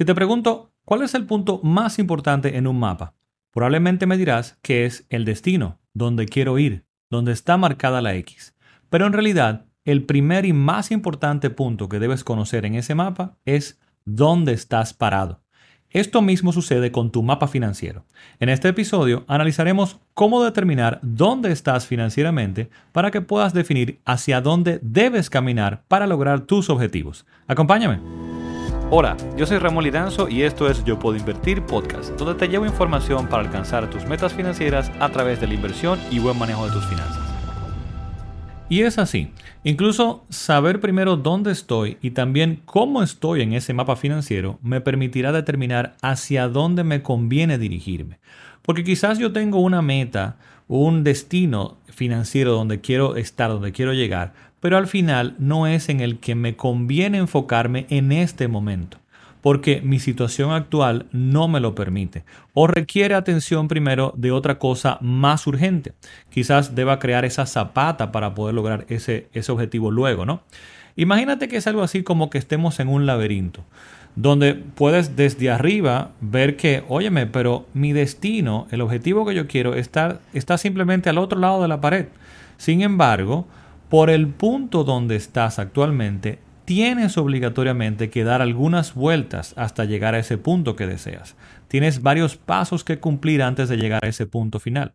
Si te pregunto, ¿cuál es el punto más importante en un mapa? Probablemente me dirás que es el destino, donde quiero ir, donde está marcada la X. Pero en realidad, el primer y más importante punto que debes conocer en ese mapa es dónde estás parado. Esto mismo sucede con tu mapa financiero. En este episodio analizaremos cómo determinar dónde estás financieramente para que puedas definir hacia dónde debes caminar para lograr tus objetivos. Acompáñame. Hola, yo soy Ramón Liranzo y esto es Yo Puedo Invertir Podcast, donde te llevo información para alcanzar tus metas financieras a través de la inversión y buen manejo de tus finanzas. Y es así. Incluso saber primero dónde estoy y también cómo estoy en ese mapa financiero me permitirá determinar hacia dónde me conviene dirigirme. Porque quizás yo tengo una meta, un destino financiero donde quiero estar, donde quiero llegar, pero al final no es en el que me conviene enfocarme en este momento porque mi situación actual no me lo permite o requiere atención primero de otra cosa más urgente. Quizás deba crear esa zapata para poder lograr ese, ese objetivo luego, ¿no? Imagínate que es algo así como que estemos en un laberinto donde puedes desde arriba ver que, óyeme, pero mi destino, el objetivo que yo quiero, está, está simplemente al otro lado de la pared. Sin embargo, por el punto donde estás actualmente, tienes obligatoriamente que dar algunas vueltas hasta llegar a ese punto que deseas. Tienes varios pasos que cumplir antes de llegar a ese punto final.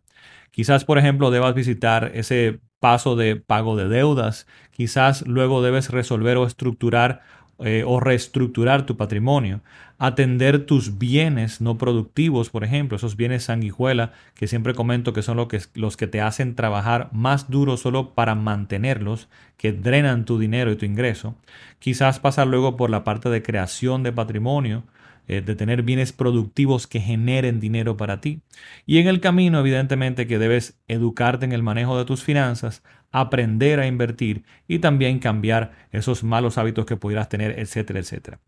Quizás, por ejemplo, debas visitar ese paso de pago de deudas. Quizás luego debes resolver o estructurar eh, o reestructurar tu patrimonio, atender tus bienes no productivos, por ejemplo, esos bienes sanguijuela que siempre comento que son los que te hacen trabajar más duro solo para mantenerlos, que drenan tu dinero y tu ingreso. Quizás pasar luego por la parte de creación de patrimonio, eh, de tener bienes productivos que generen dinero para ti. Y en el camino, evidentemente, que debes educarte en el manejo de tus finanzas, aprender a invertir y también cambiar esos malos hábitos que pudieras tener, etcétera, etcétera.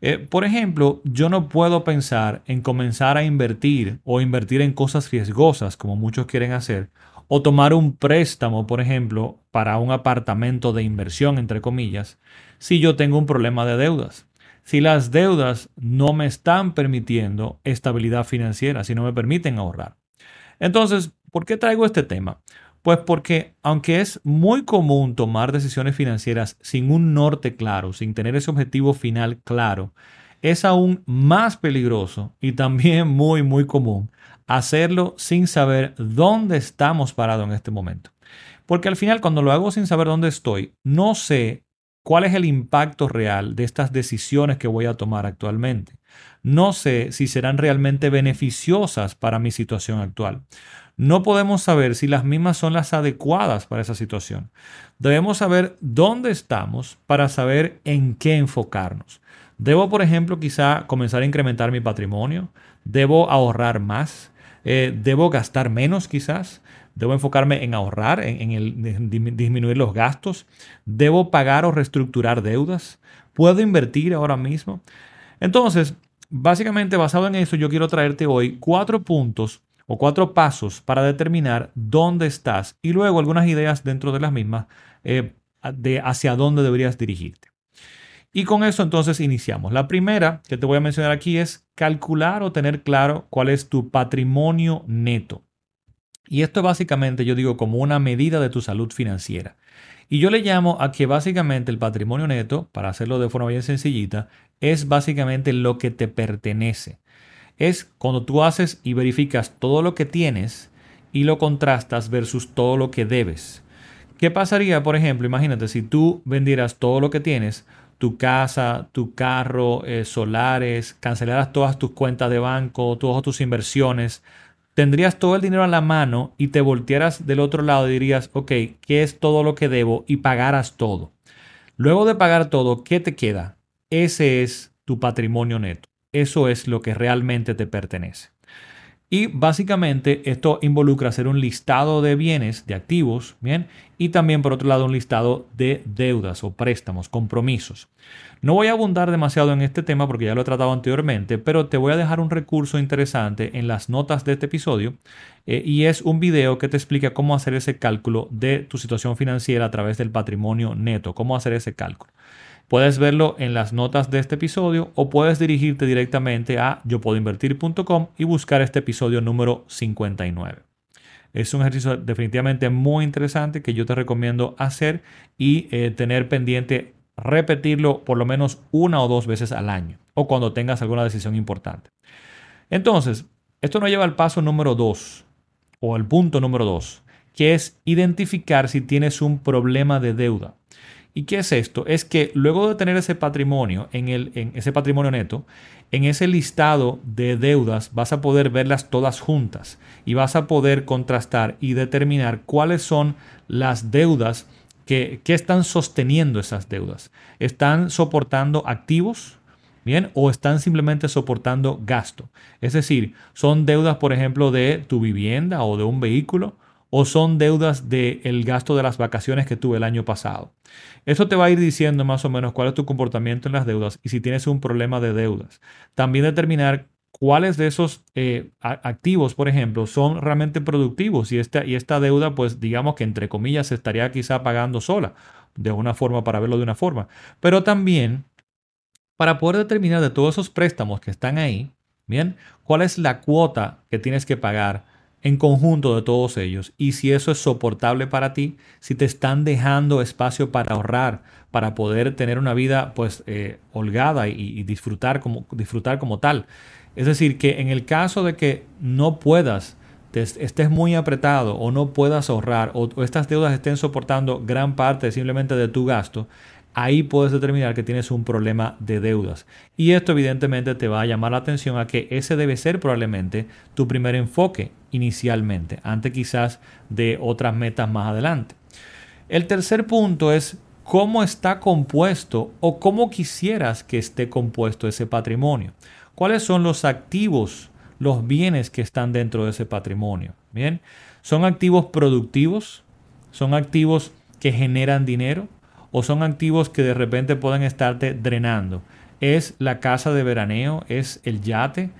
Eh, por ejemplo, yo no puedo pensar en comenzar a invertir o invertir en cosas riesgosas, como muchos quieren hacer, o tomar un préstamo, por ejemplo, para un apartamento de inversión, entre comillas, si yo tengo un problema de deudas si las deudas no me están permitiendo estabilidad financiera, si no me permiten ahorrar. Entonces, ¿por qué traigo este tema? Pues porque aunque es muy común tomar decisiones financieras sin un norte claro, sin tener ese objetivo final claro, es aún más peligroso y también muy, muy común hacerlo sin saber dónde estamos parados en este momento. Porque al final, cuando lo hago sin saber dónde estoy, no sé ¿Cuál es el impacto real de estas decisiones que voy a tomar actualmente? No sé si serán realmente beneficiosas para mi situación actual. No podemos saber si las mismas son las adecuadas para esa situación. Debemos saber dónde estamos para saber en qué enfocarnos. Debo, por ejemplo, quizá comenzar a incrementar mi patrimonio. Debo ahorrar más. Eh, debo gastar menos quizás. Debo enfocarme en ahorrar, en, el, disminuir los gastos. Debo pagar o reestructurar deudas. Puedo invertir ahora mismo. Entonces, básicamente basado en eso, yo quiero traerte hoy cuatro puntos o cuatro pasos para determinar dónde estás y luego algunas ideas dentro de las mismas eh, de hacia dónde deberías dirigirte. Y con eso entonces iniciamos. La primera que te voy a mencionar aquí es calcular o tener claro cuál es tu patrimonio neto. Y esto básicamente yo digo como una medida de tu salud financiera. Y yo le llamo a que básicamente el patrimonio neto, para hacerlo de forma bien sencillita, es básicamente lo que te pertenece. Es cuando tú haces y verificas todo lo que tienes y lo contrastas versus todo lo que debes. ¿Qué pasaría, por ejemplo, imagínate si tú vendieras todo lo que tienes, tu casa, tu carro, eh, solares, cancelaras todas tus cuentas de banco, todas tus inversiones, tendrías todo el dinero a la mano y te voltearas del otro lado y dirías, ok, ¿qué es todo lo que debo? Y pagaras todo. Luego de pagar todo, ¿qué te queda? Ese es tu patrimonio neto. Eso es lo que realmente te pertenece. Y básicamente esto involucra hacer un listado de bienes, de activos, ¿bien? Y también por otro lado un listado de deudas o préstamos, compromisos. No voy a abundar demasiado en este tema porque ya lo he tratado anteriormente, pero te voy a dejar un recurso interesante en las notas de este episodio eh, y es un video que te explica cómo hacer ese cálculo de tu situación financiera a través del patrimonio neto, cómo hacer ese cálculo. Puedes verlo en las notas de este episodio o puedes dirigirte directamente a yopuedoinvertir.com y buscar este episodio número 59. Es un ejercicio definitivamente muy interesante que yo te recomiendo hacer y eh, tener pendiente repetirlo por lo menos una o dos veces al año o cuando tengas alguna decisión importante. Entonces, esto nos lleva al paso número dos o al punto número dos, que es identificar si tienes un problema de deuda. ¿Y qué es esto? Es que luego de tener ese patrimonio, en, el, en ese patrimonio neto, en ese listado de deudas vas a poder verlas todas juntas y vas a poder contrastar y determinar cuáles son las deudas que, que están sosteniendo esas deudas. ¿Están soportando activos? ¿Bien? O están simplemente soportando gasto. Es decir, son deudas, por ejemplo, de tu vivienda o de un vehículo o son deudas del gasto de las vacaciones que tuve el año pasado. Esto te va a ir diciendo más o menos cuál es tu comportamiento en las deudas y si tienes un problema de deudas. También determinar cuáles de esos eh, activos, por ejemplo, son realmente productivos y esta, y esta deuda, pues digamos que entre comillas se estaría quizá pagando sola, de una forma para verlo de una forma. Pero también para poder determinar de todos esos préstamos que están ahí, bien, cuál es la cuota que tienes que pagar en conjunto de todos ellos y si eso es soportable para ti, si te están dejando espacio para ahorrar, para poder tener una vida pues eh, holgada y, disfrutar, como, disfrutar como tal. Es decir, que en el caso de que no puedas, estés muy apretado o no puedas ahorrar o estas deudas estén soportando gran parte simplemente de tu gasto, ahí puedes determinar que tienes un problema de deudas. Y esto evidentemente te va a llamar la atención a que ese debe ser probablemente tu primer enfoque inicialmente, antes quizás de otras metas más adelante. El tercer punto es cómo está compuesto o cómo quisieras que esté compuesto ese patrimonio. ¿Cuáles son los activos, los bienes que están dentro de ese patrimonio? Bien, ¿son activos productivos? ¿Son activos que generan dinero? O son activos que de repente pueden estarte drenando. Es la casa de veraneo, es el yate.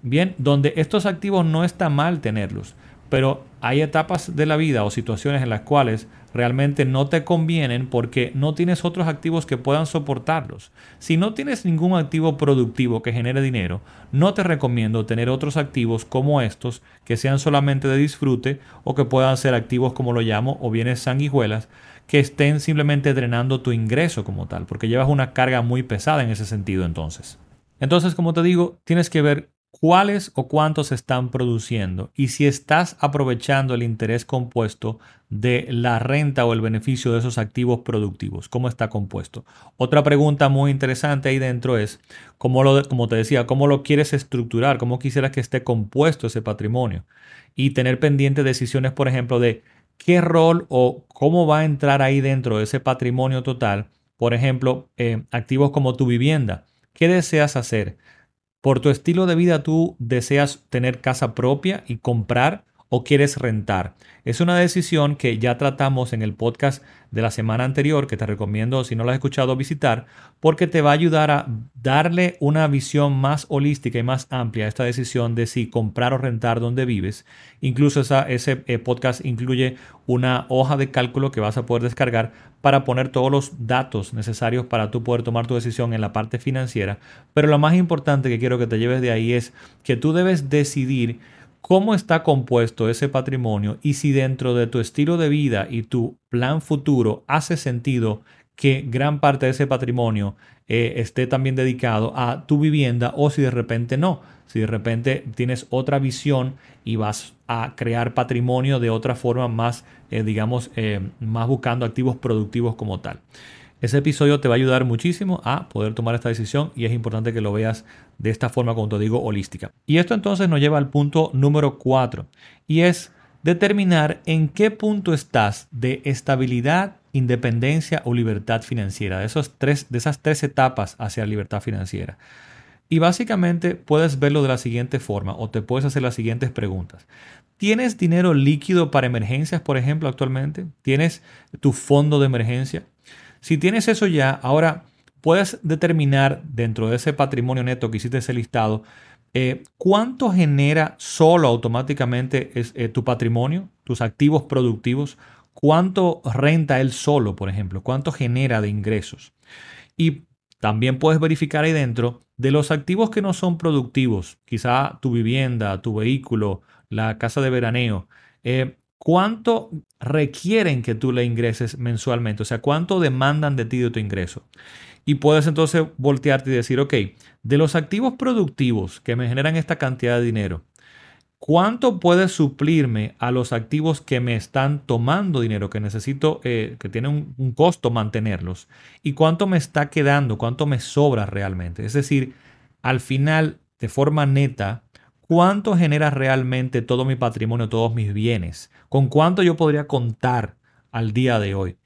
Bien, donde estos activos no está mal tenerlos, pero hay etapas de la vida o situaciones en las cuales realmente no te convienen porque no tienes otros activos que puedan soportarlos. Si no tienes ningún activo productivo que genere dinero, no te recomiendo tener otros activos como estos que sean solamente de disfrute o que puedan ser activos como lo llamo o bienes sanguijuelas que estén simplemente drenando tu ingreso como tal, porque llevas una carga muy pesada en ese sentido entonces. Entonces, como te digo, tienes que ver cuáles o cuántos están produciendo y si estás aprovechando el interés compuesto de la renta o el beneficio de esos activos productivos, cómo está compuesto. Otra pregunta muy interesante ahí dentro es, cómo lo, como te decía, cómo lo quieres estructurar, cómo quisieras que esté compuesto ese patrimonio y tener pendientes decisiones, por ejemplo, de qué rol o cómo va a entrar ahí dentro de ese patrimonio total. Por ejemplo, eh, activos como tu vivienda. ¿Qué deseas hacer? Por tu estilo de vida tú deseas tener casa propia y comprar o quieres rentar. Es una decisión que ya tratamos en el podcast de la semana anterior, que te recomiendo, si no lo has escuchado, visitar, porque te va a ayudar a darle una visión más holística y más amplia a esta decisión de si comprar o rentar donde vives. Incluso ese eh, podcast incluye una hoja de cálculo que vas a poder descargar para poner todos los datos necesarios para tú poder tomar tu decisión en la parte financiera. Pero lo más importante que quiero que te lleves de ahí es que tú debes decidir cómo está compuesto ese patrimonio y si dentro de tu estilo de vida y tu plan futuro hace sentido que gran parte de ese patrimonio eh, esté también dedicado a tu vivienda o si de repente no, si de repente tienes otra visión y vas a crear patrimonio de otra forma más, eh, digamos, eh, más buscando activos productivos como tal. Ese episodio te va a ayudar muchísimo a poder tomar esta decisión y es importante que lo veas de esta forma, como te digo, holística. Y esto entonces nos lleva al punto número 4 y es determinar en qué punto estás de estabilidad, independencia o libertad financiera, de, esos tres, de esas tres etapas hacia libertad financiera. Y básicamente puedes verlo de la siguiente forma o te puedes hacer las siguientes preguntas. ¿Tienes dinero líquido para emergencias, por ejemplo, actualmente? ¿Tienes tu fondo de emergencia? Si tienes eso ya, ahora puedes determinar dentro de ese patrimonio neto que hiciste ese listado, eh, cuánto genera solo automáticamente es, eh, tu patrimonio, tus activos productivos, cuánto renta él solo, por ejemplo, cuánto genera de ingresos. Y también puedes verificar ahí dentro de los activos que no son productivos, quizá tu vivienda, tu vehículo, la casa de veraneo, eh, cuánto requieren que tú le ingreses mensualmente, o sea, cuánto demandan de ti de tu ingreso. Y puedes entonces voltearte y decir, ok, de los activos productivos que me generan esta cantidad de dinero, ¿cuánto puede suplirme a los activos que me están tomando dinero, que necesito, eh, que tienen un, costo mantenerlos? ¿Y cuánto me está quedando? ¿Cuánto me sobra realmente? Es decir, al final, de forma neta, ¿cuánto genera realmente todo mi patrimonio, todos mis bienes? ¿Con cuánto yo podría contar al día de hoy?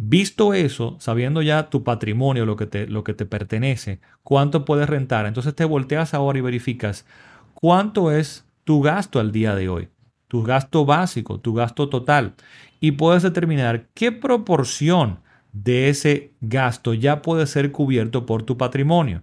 Visto eso, sabiendo ya tu patrimonio, lo que te, lo que te pertenece, cuánto puedes rentar, entonces te volteas ahora y verificas cuánto es tu gasto al día de hoy, tu gasto básico, tu gasto total, y puedes determinar qué proporción de ese gasto ya puede ser cubierto por tu patrimonio.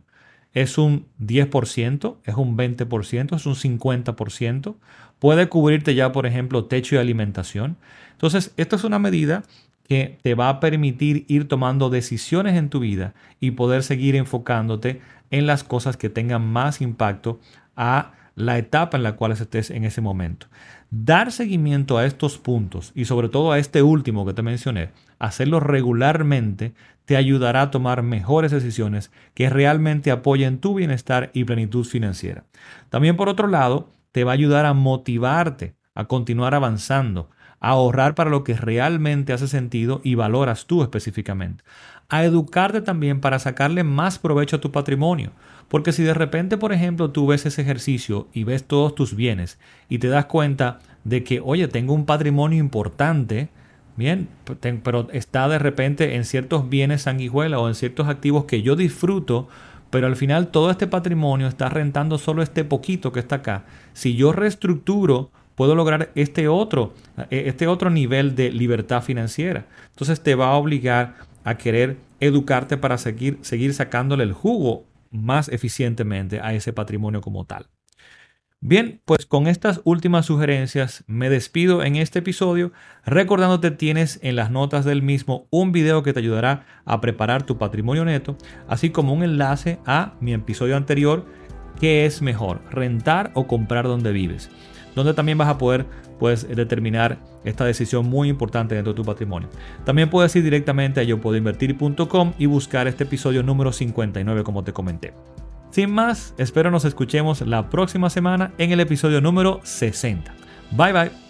¿Es un 10%? ¿Es un 20%? ¿Es un 50%? ¿Puede cubrirte ya, por ejemplo, techo y alimentación? Entonces, esta es una medida que te va a permitir ir tomando decisiones en tu vida y poder seguir enfocándote en las cosas que tengan más impacto a la etapa en la cual estés en ese momento. Dar seguimiento a estos puntos y sobre todo a este último que te mencioné, hacerlo regularmente, te ayudará a tomar mejores decisiones que realmente apoyen tu bienestar y plenitud financiera. También por otro lado, te va a ayudar a motivarte a continuar avanzando, ahorrar para lo que realmente hace sentido y valoras tú específicamente. A educarte también para sacarle más provecho a tu patrimonio. Porque si de repente, por ejemplo, tú ves ese ejercicio y ves todos tus bienes y te das cuenta de que, oye, tengo un patrimonio importante, bien, pero está de repente en ciertos bienes sanguijuela o en ciertos activos que yo disfruto, pero al final todo este patrimonio está rentando solo este poquito que está acá. Si yo reestructuro puedo lograr este otro, eh, este otro nivel de libertad financiera. Entonces te va a obligar a querer educarte para seguir, seguir sacándole el jugo más eficientemente a ese patrimonio como tal. Bien, pues con estas últimas sugerencias me despido en este episodio, recordándote tienes en las notas del mismo un video que te ayudará a preparar tu patrimonio neto, así como un enlace a mi episodio anterior, ¿qué es mejor, rentar o comprar donde vives? Donde también vas a poder pues, determinar esta decisión muy importante dentro de tu patrimonio. También puedes ir directamente a yo y buscar este episodio número 59 como te comenté. Sin más, espero nos escuchemos la próxima semana en el episodio número 60. Bye bye.